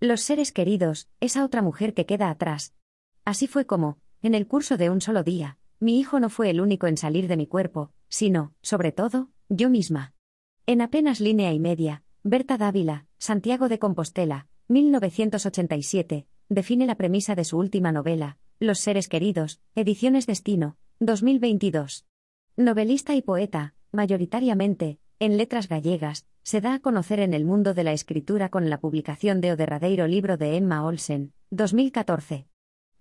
Los seres queridos, esa otra mujer que queda atrás. Así fue como, en el curso de un solo día, mi hijo no fue el único en salir de mi cuerpo, sino, sobre todo, yo misma. En apenas línea y media, Berta Dávila, Santiago de Compostela, 1987, define la premisa de su última novela, Los seres queridos, Ediciones Destino, 2022. Novelista y poeta, mayoritariamente, en letras gallegas, se da a conocer en el mundo de la escritura con la publicación de O derradeiro libro de Emma Olsen, 2014.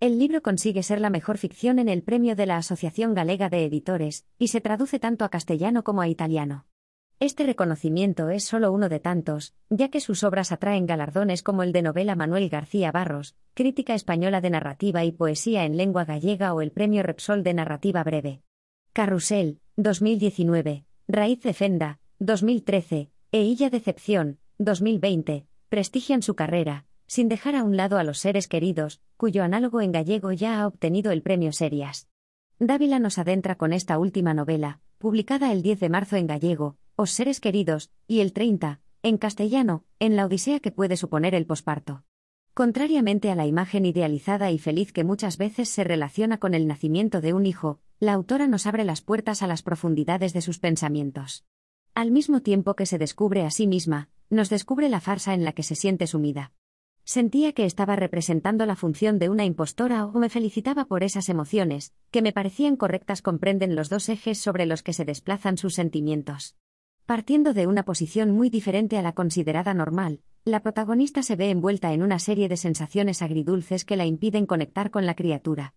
El libro consigue ser la mejor ficción en el premio de la Asociación Galega de Editores, y se traduce tanto a castellano como a italiano. Este reconocimiento es solo uno de tantos, ya que sus obras atraen galardones como el de novela Manuel García Barros, Crítica Española de Narrativa y Poesía en Lengua Gallega o el Premio Repsol de Narrativa Breve. Carrusel, 2019, Raíz de Fenda, 2013, e Illa Decepción, 2020, prestigian su carrera, sin dejar a un lado a los seres queridos, cuyo análogo en gallego ya ha obtenido el premio Serias. Dávila nos adentra con esta última novela, publicada el 10 de marzo en gallego, Os seres queridos, y el 30, en castellano, en la odisea que puede suponer el posparto. Contrariamente a la imagen idealizada y feliz que muchas veces se relaciona con el nacimiento de un hijo, la autora nos abre las puertas a las profundidades de sus pensamientos. Al mismo tiempo que se descubre a sí misma, nos descubre la farsa en la que se siente sumida. Sentía que estaba representando la función de una impostora o me felicitaba por esas emociones, que me parecían correctas comprenden los dos ejes sobre los que se desplazan sus sentimientos. Partiendo de una posición muy diferente a la considerada normal, la protagonista se ve envuelta en una serie de sensaciones agridulces que la impiden conectar con la criatura.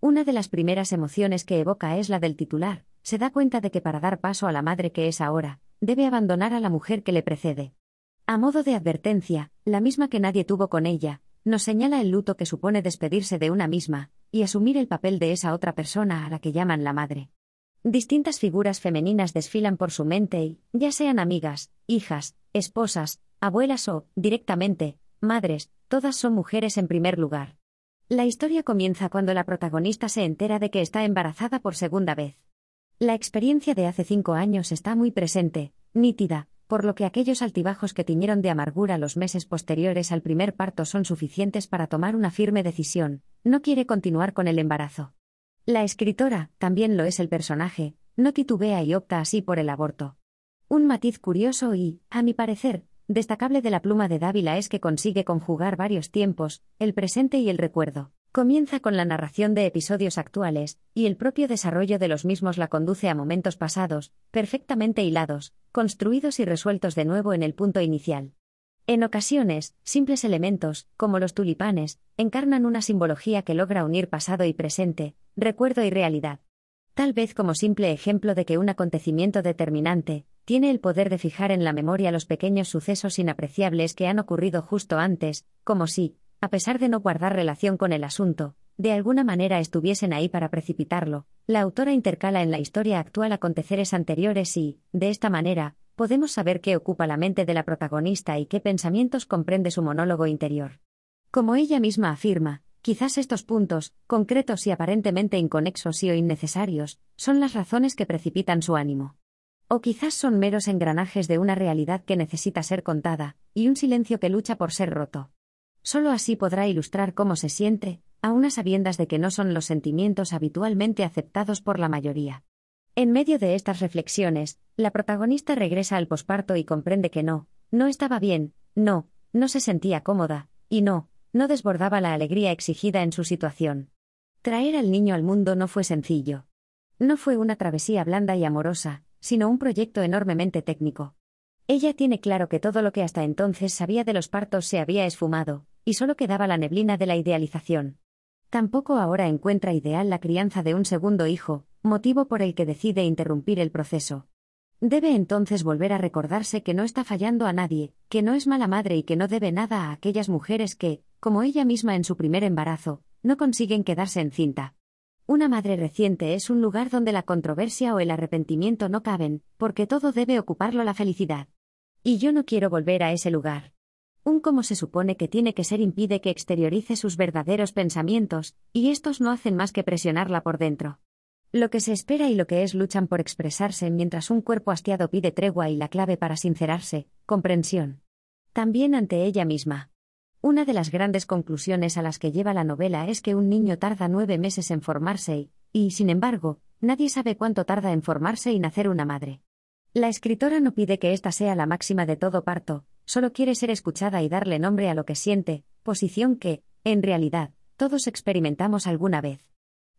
Una de las primeras emociones que evoca es la del titular, se da cuenta de que para dar paso a la madre que es ahora, debe abandonar a la mujer que le precede. A modo de advertencia, la misma que nadie tuvo con ella, nos señala el luto que supone despedirse de una misma, y asumir el papel de esa otra persona a la que llaman la madre. Distintas figuras femeninas desfilan por su mente y, ya sean amigas, hijas, esposas, abuelas o, directamente, madres, todas son mujeres en primer lugar. La historia comienza cuando la protagonista se entera de que está embarazada por segunda vez. La experiencia de hace cinco años está muy presente, nítida, por lo que aquellos altibajos que tiñeron de amargura los meses posteriores al primer parto son suficientes para tomar una firme decisión, no quiere continuar con el embarazo. La escritora, también lo es el personaje, no titubea y opta así por el aborto. Un matiz curioso y, a mi parecer, destacable de la pluma de Dávila es que consigue conjugar varios tiempos, el presente y el recuerdo. Comienza con la narración de episodios actuales, y el propio desarrollo de los mismos la conduce a momentos pasados, perfectamente hilados, construidos y resueltos de nuevo en el punto inicial. En ocasiones, simples elementos, como los tulipanes, encarnan una simbología que logra unir pasado y presente, recuerdo y realidad. Tal vez como simple ejemplo de que un acontecimiento determinante, tiene el poder de fijar en la memoria los pequeños sucesos inapreciables que han ocurrido justo antes, como si, a pesar de no guardar relación con el asunto, de alguna manera estuviesen ahí para precipitarlo, la autora intercala en la historia actual aconteceres anteriores y, de esta manera, podemos saber qué ocupa la mente de la protagonista y qué pensamientos comprende su monólogo interior. Como ella misma afirma, quizás estos puntos, concretos y aparentemente inconexos y o innecesarios, son las razones que precipitan su ánimo. O quizás son meros engranajes de una realidad que necesita ser contada, y un silencio que lucha por ser roto. Solo así podrá ilustrar cómo se siente, a unas sabiendas de que no son los sentimientos habitualmente aceptados por la mayoría. En medio de estas reflexiones, la protagonista regresa al posparto y comprende que no, no estaba bien, no, no se sentía cómoda, y no, no desbordaba la alegría exigida en su situación. Traer al niño al mundo no fue sencillo. No fue una travesía blanda y amorosa, sino un proyecto enormemente técnico. Ella tiene claro que todo lo que hasta entonces sabía de los partos se había esfumado, y solo quedaba la neblina de la idealización. Tampoco ahora encuentra ideal la crianza de un segundo hijo, motivo por el que decide interrumpir el proceso. Debe entonces volver a recordarse que no está fallando a nadie, que no es mala madre y que no debe nada a aquellas mujeres que, como ella misma en su primer embarazo, no consiguen quedarse encinta. Una madre reciente es un lugar donde la controversia o el arrepentimiento no caben, porque todo debe ocuparlo la felicidad. Y yo no quiero volver a ese lugar. Un como se supone que tiene que ser impide que exteriorice sus verdaderos pensamientos, y estos no hacen más que presionarla por dentro. Lo que se espera y lo que es luchan por expresarse mientras un cuerpo hastiado pide tregua y la clave para sincerarse, comprensión. También ante ella misma. Una de las grandes conclusiones a las que lleva la novela es que un niño tarda nueve meses en formarse y, y, sin embargo, nadie sabe cuánto tarda en formarse y nacer una madre. La escritora no pide que esta sea la máxima de todo parto, solo quiere ser escuchada y darle nombre a lo que siente, posición que, en realidad, todos experimentamos alguna vez.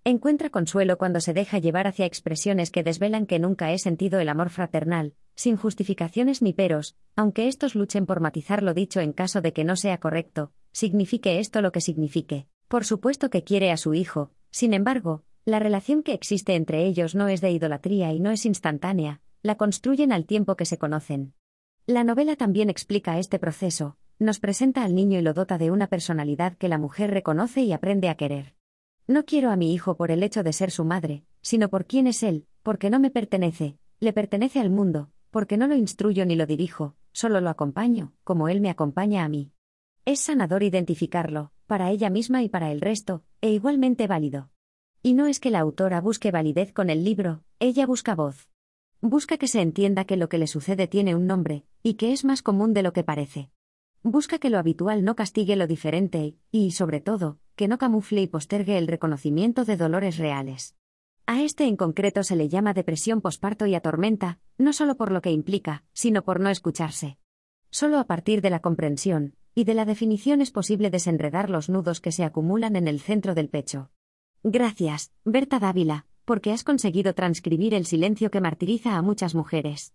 Encuentra consuelo cuando se deja llevar hacia expresiones que desvelan que nunca he sentido el amor fraternal, sin justificaciones ni peros, aunque estos luchen por matizar lo dicho en caso de que no sea correcto, signifique esto lo que signifique. Por supuesto que quiere a su hijo, sin embargo, la relación que existe entre ellos no es de idolatría y no es instantánea, la construyen al tiempo que se conocen. La novela también explica este proceso, nos presenta al niño y lo dota de una personalidad que la mujer reconoce y aprende a querer. No quiero a mi hijo por el hecho de ser su madre, sino por quién es él, porque no me pertenece, le pertenece al mundo, porque no lo instruyo ni lo dirijo, solo lo acompaño, como él me acompaña a mí. Es sanador identificarlo, para ella misma y para el resto, e igualmente válido. Y no es que la autora busque validez con el libro, ella busca voz. Busca que se entienda que lo que le sucede tiene un nombre, y que es más común de lo que parece. Busca que lo habitual no castigue lo diferente y, sobre todo, que no camufle y postergue el reconocimiento de dolores reales. A este en concreto se le llama depresión posparto y atormenta, no solo por lo que implica, sino por no escucharse. Solo a partir de la comprensión y de la definición es posible desenredar los nudos que se acumulan en el centro del pecho. Gracias, Berta Dávila, porque has conseguido transcribir el silencio que martiriza a muchas mujeres.